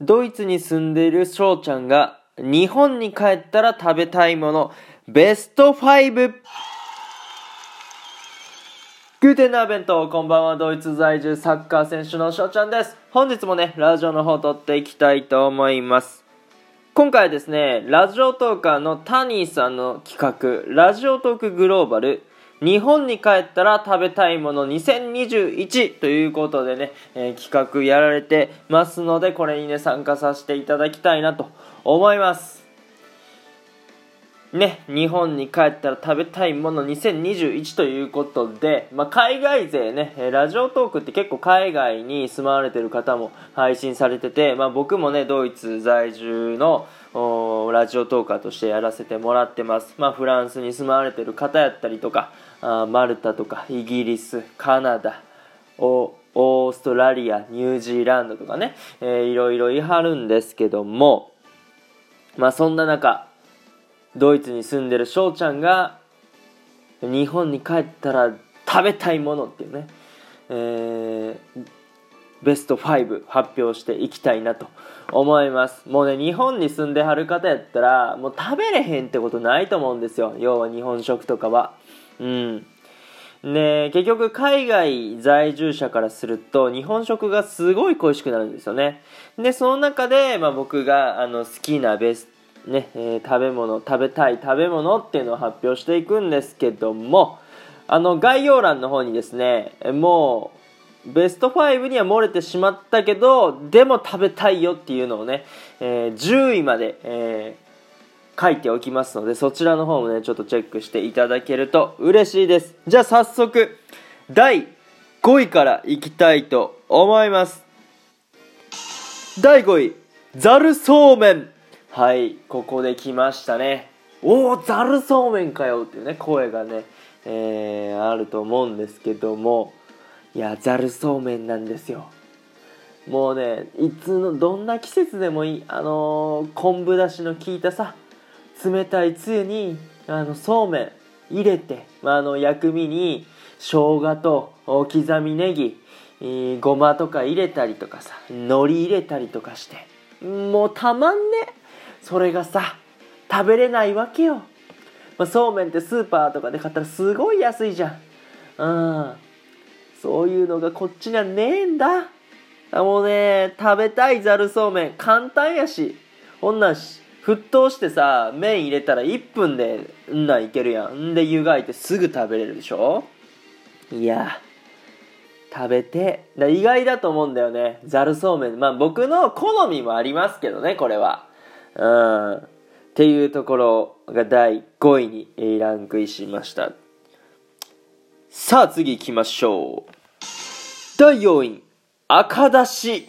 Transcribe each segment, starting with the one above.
ドイツに住んでいる翔ちゃんが日本に帰ったら食べたいもの。ベスト 5! グーテンナーベントこんばんはドイツ在住サッカー選手の翔ちゃんです。本日もねラジオの方撮っていきたいと思います。今回はですねラジオトーカーのタニーさんの企画ラジオトークグローバル。日本に帰ったら食べたいもの2021ということでね、えー、企画やられてますのでこれにね参加させていただきたいなと思います。ね、日本に帰ったら食べたいもの2021ということで、まあ、海外勢ね、ラジオトークって結構海外に住まわれてる方も配信されてて、まあ、僕もね、ドイツ在住のラジオトーカーとしてやらせてもらってます。まあ、フランスに住まわれてる方やったりとか、あマルタとかイギリス、カナダ、オーストラリア、ニュージーランドとかね、えー、いろいろいはるんですけども、まあ、そんな中、ドイツに住んでる翔ちゃんが日本に帰ったら食べたいものっていうね、えー、ベスト5発表していきたいなと思います。もうね日本に住んではる方やったらもう食べれへんってことないと思うんですよ。要は日本食とかは。うん。で結局海外在住者からすると日本食がすごい恋しくなるんですよね。でその中で、まあ、僕があの好きなベストね、えー、食べ物、食べたい食べ物っていうのを発表していくんですけども、あの、概要欄の方にですね、もう、ベスト5には漏れてしまったけど、でも食べたいよっていうのをね、えー、10位まで、えー、書いておきますので、そちらの方もね、ちょっとチェックしていただけると嬉しいです。じゃあ早速、第5位からいきたいと思います。第5位、ざるそうめん。はいここで来ましたね。おおざるそうめんかよっていうね声がね、えー、あると思うんですけども。いやざるそうめんなんですよ。もうねいつのどんな季節でもいいあのー、昆布だしの効いたさ冷たいつゆにあのそうめん入れて、まあ、あの薬味に生姜と刻みネギ、えー、ごまとか入れたりとかさ海苔入れたりとかして。もうたまんね。それがさ食べれないわけよ、まあ、そうめんってスーパーとかで買ったらすごい安いじゃん。うん。そういうのがこっちにはねえんだ。もうね食べたいざるそうめん簡単やし。こんなんし沸騰してさ麺入れたら1分でんなんいけるやん。んで湯がいてすぐ食べれるでしょ。いや食べて。意外だと思うんだよね。ざるそうめん。まあ僕の好みもありますけどねこれは。うん。っていうところが第5位にランクインしました。さあ次行きましょう。第4位、赤だし。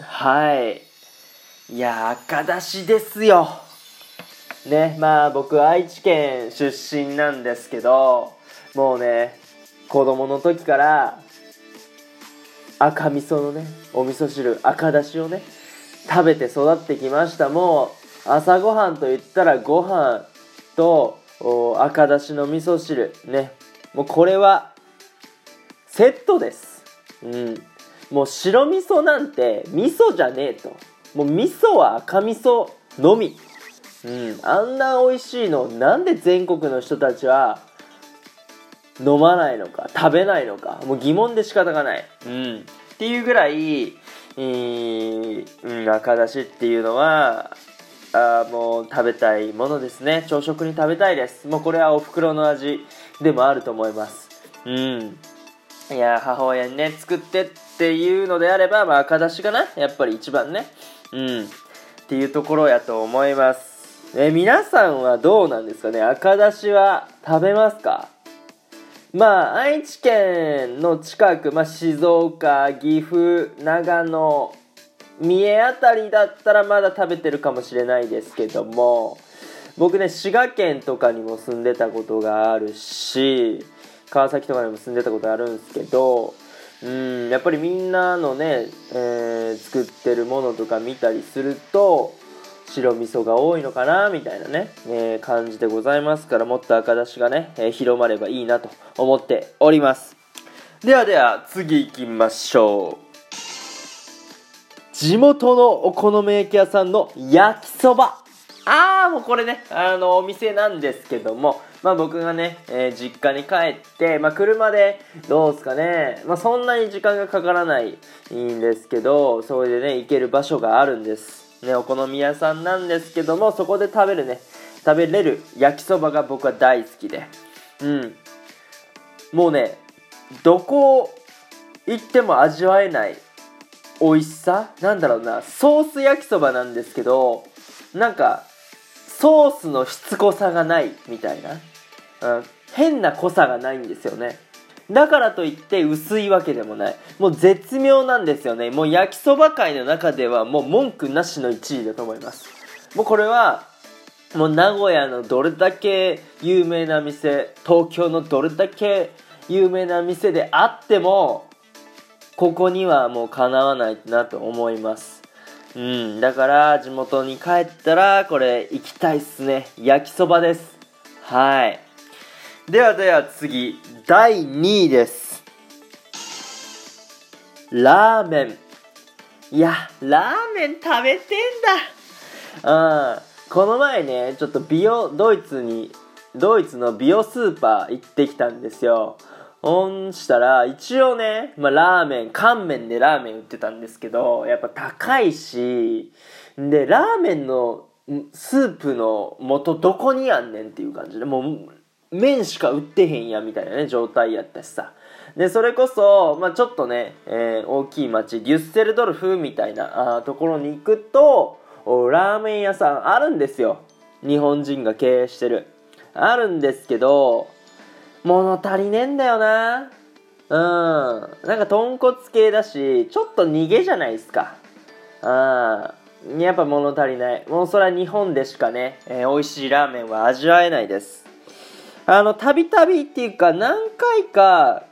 はい。いや、赤だしですよ。ね、まあ僕愛知県出身なんですけど、もうね、子供の時から赤味噌のね、お味噌汁、赤だしをね、食べて育ってきましたもう朝ごはんといったらご飯と赤だしの味噌汁。ね。もうこれはセットです。うん。もう白味噌なんて味噌じゃねえと。もう味噌は赤味噌のみ。うん。あんな美味しいのなんで全国の人たちは飲まないのか食べないのか。もう疑問で仕方がない。うん。っていうぐらいえー、うん、赤だしっていうのはあもう食べたいものですね。朝食に食べたいです。もうこれはお袋の味でもあると思います。うん。いや母親にね作ってっていうのであれば、まあ、赤だしがな。やっぱり一番ね。うん。っていうところやと思います。え皆さんはどうなんですかね。赤だしは食べますか？まあ、愛知県の近く、まあ、静岡、岐阜、長野、三重あたりだったらまだ食べてるかもしれないですけども、僕ね、滋賀県とかにも住んでたことがあるし、川崎とかにも住んでたことあるんですけど、うん、やっぱりみんなのね、えー、作ってるものとか見たりすると、白味噌が多いのかなみたいなね、えー、感じでございますからもっと赤だしがね、えー、広まればいいなと思っております。ではでは次行きましょう。地元のお好み焼き屋さんの焼きそばああもうこれねあのお店なんですけどもまあ僕がね、えー、実家に帰って、まあ車でどうすかね、まあそんなに時間がかからないんですけど、それでね、行ける場所があるんです。ね、お好み屋さんなんですけども、そこで食べるね、食べれる焼きそばが僕は大好きで。うん。もうね、どこ行っても味わえない美味しさ？なんだろうな、ソース焼きそばなんですけど、なんか、ソースのしつこさがないみたいな。うん、変な濃さがないんですよね。だからといって薄いわけでもない。もう絶妙なんですよね。もう焼きそば界の中ではもう文句なしの1位だと思います。もうこれは、もう名古屋のどれだけ有名な店、東京のどれだけ有名な店であっても、ここにはもうかなわないなと思います。うん、だから地元に帰ったらこれ行きたいっすね。焼きそばです。はい。ではでは次、第2位です。ラーメン。いや、ラーメン食べてんだ。うん。この前ね、ちょっと美容、ドイツに、ドイツの美容スーパー行ってきたんですよ。ほんしたら、一応ね、まあ、ラーメン、乾麺でラーメン売ってたんですけど、やっぱ高いし、で、ラーメンのスープの元どこにあんねんっていう感じで、もう、麺しか売ってへんやみたいなね状態やったしさ。でそれこそ、まあ、ちょっとね、えー、大きい町デュッセルドルフみたいなあところに行くとラーメン屋さんあるんですよ。日本人が経営してる。あるんですけど物足りねえんだよな。うん。なんか豚骨系だしちょっと逃げじゃないですか。あやっぱ物足りない。もうそれは日本でしかね、えー、美味しいラーメンは味わえないです。あの、たびたびっていうか、何回か、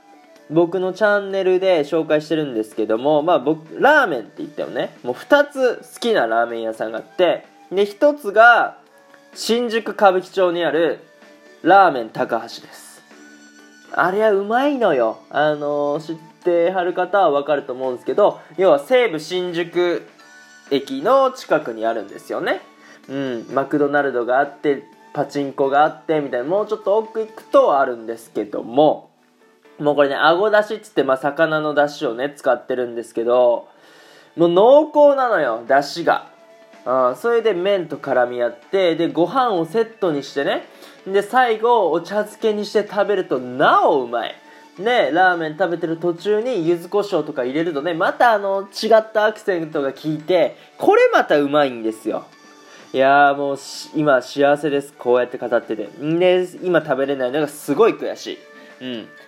僕のチャンネルで紹介してるんですけども、まあ僕、ラーメンって言ってもね、もう2つ好きなラーメン屋さんがあって、で、1つが、新宿歌舞伎町にある、ラーメン高橋です。あれはうまいのよ。あのー、知ってはる方はわかると思うんですけど、要は西武新宿駅の近くにあるんですよね。うん、マクドナルドがあって、パチンコがあってみたいなもうちょっと奥行くとあるんですけどももうこれねあごだしっつって、まあ、魚のだしをね使ってるんですけどもう濃厚なのよだしがあそれで麺と絡み合ってでご飯をセットにしてね。で最後お茶漬けにして食べるとなおうまい。ねラーメン食べてる途中に柚子胡椒とか入れるとねまたあの違ったアクセントが効いてこれまたうまいんですよ。いやーもう今幸せです。こうやって語ってて。で今食べれないのがすごい悔しい。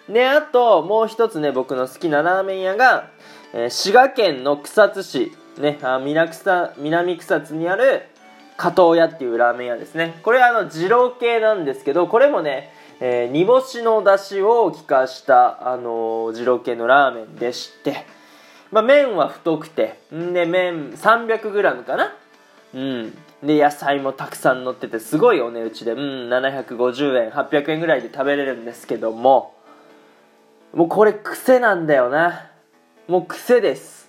うん。であともう一つね僕の好きなラーメン屋が、えー、滋賀県の草津市。ねあ南草南草津にある加藤屋っていうラーメン屋ですね。これあの二郎系なんですけどこれもねえー、煮干しの出汁を効かした、あの、二郎系のラーメンでして、まあ、麺は太くてんで麺 300g かな？うん。で野菜もたくさん乗っててすごいお値打ちでうん750円800円ぐらいで食べれるんですけどももうこれ癖なんだよな。もう癖です。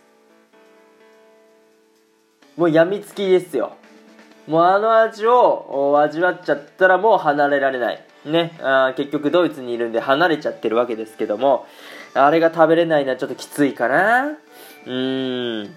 もうやみつきですよ。もうあの味を味わっちゃったらもう離れられない。ね。あ結局ドイツにいるんで離れちゃってるわけですけども。あれが食べれないのはちょっときついかな。うーん。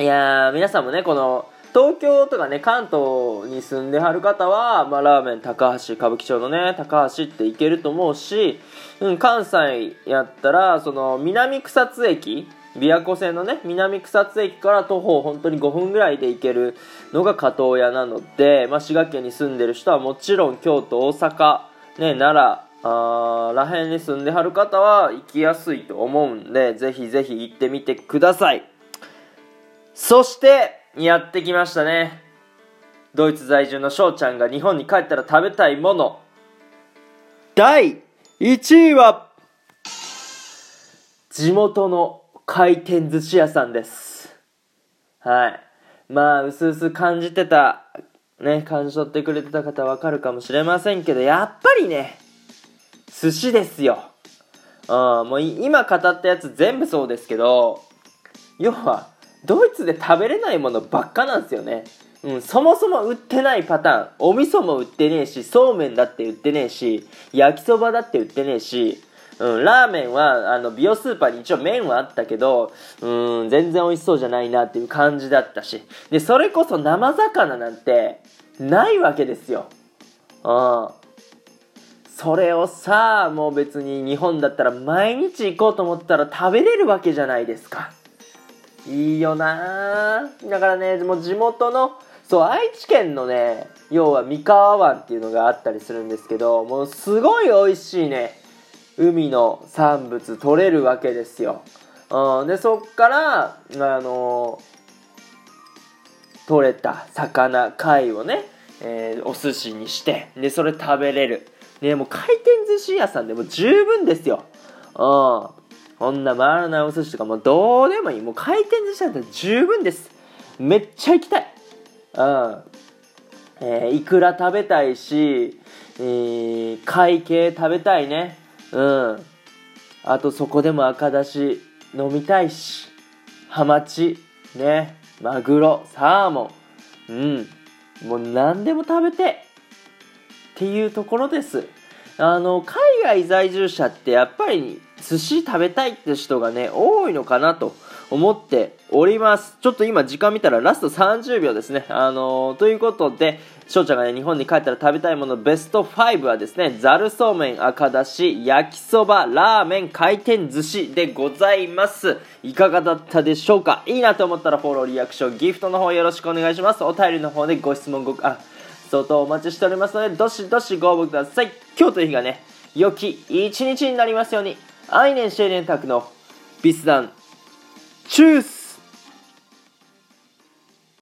いや皆さんもねこの東京とかね関東に住んではる方は、まあ、ラーメン高橋歌舞伎町のね高橋って行けると思うし、うん、関西やったらその南草津駅琵琶湖線のね南草津駅から徒歩本当に5分ぐらいで行けるのが加藤屋なので、まあ、滋賀県に住んでる人はもちろん京都大阪、ね、奈良あらへんに住んではる方は行きやすいと思うんでぜひぜひ行ってみてください。そしてやってきましたね。ドイツ在住の翔ちゃんが日本に帰ったら食べたいもの。第1位は地元の回転寿司屋さんです。はい。まあうすうす感じてたね感じ取ってくれてた方わかるかもしれませんけどやっぱりね寿司ですよ。うんもう今語ったやつ全部そうですけど要はドイツで食べれないものばっかなんですよね。うん、そもそも売ってないパターン。お味噌も売ってねえしそうめんだって売ってねえし焼きそばだって売ってねえし、うん、ラーメンはあの美容スーパーに一応麺はあったけど、うん、全然美味しそうじゃないなっていう感じだったし。でそれこそ生魚なんてないわけですよ、うん、それをさもう別に日本だったら毎日行こうと思ったら食べれるわけじゃないですか。いいよな。だからねもう地元のそう愛知県のね要は三河湾っていうのがあったりするんですけどもうすごい美味しいね。海の産物取れるわけですよ、うん、でそっからあの取れた魚貝をね、えー、お寿司にしてでそれ食べれる。でもう回転寿司屋さんでも十分ですよ。うん。こんな回らないお寿司とかもうどうでもいい。もう回転寿司だったら十分です。めっちゃ行きたい。うん。えー、いくら食べたいし、えー、会計食べたいね。うん。あとそこでも赤だし飲みたいしハマチね。マグロサーモン。うん。もう何でも食べて。っていうところです。あの海外在住者ってやっぱり寿司食べたいって人がね多いのかなと思っております。ちょっと今時間見たらラスト30秒ですね。あのー、ということで、翔ちゃんがね、日本に帰ったら食べたいものベスト5はですね、ざるそうめん、赤だし、焼きそば、ラーメン、回転寿司でございます。いかがだったでしょうか？いいなと思ったらフォロー、リアクション、ギフトの方よろしくお願いします。お便りの方でご質問ご、あ、相当お待ちしておりますので、どしどしご応募ください。今日という日がね、良き一日になりますように、愛年シェーレンタクのビスダン Tschüss!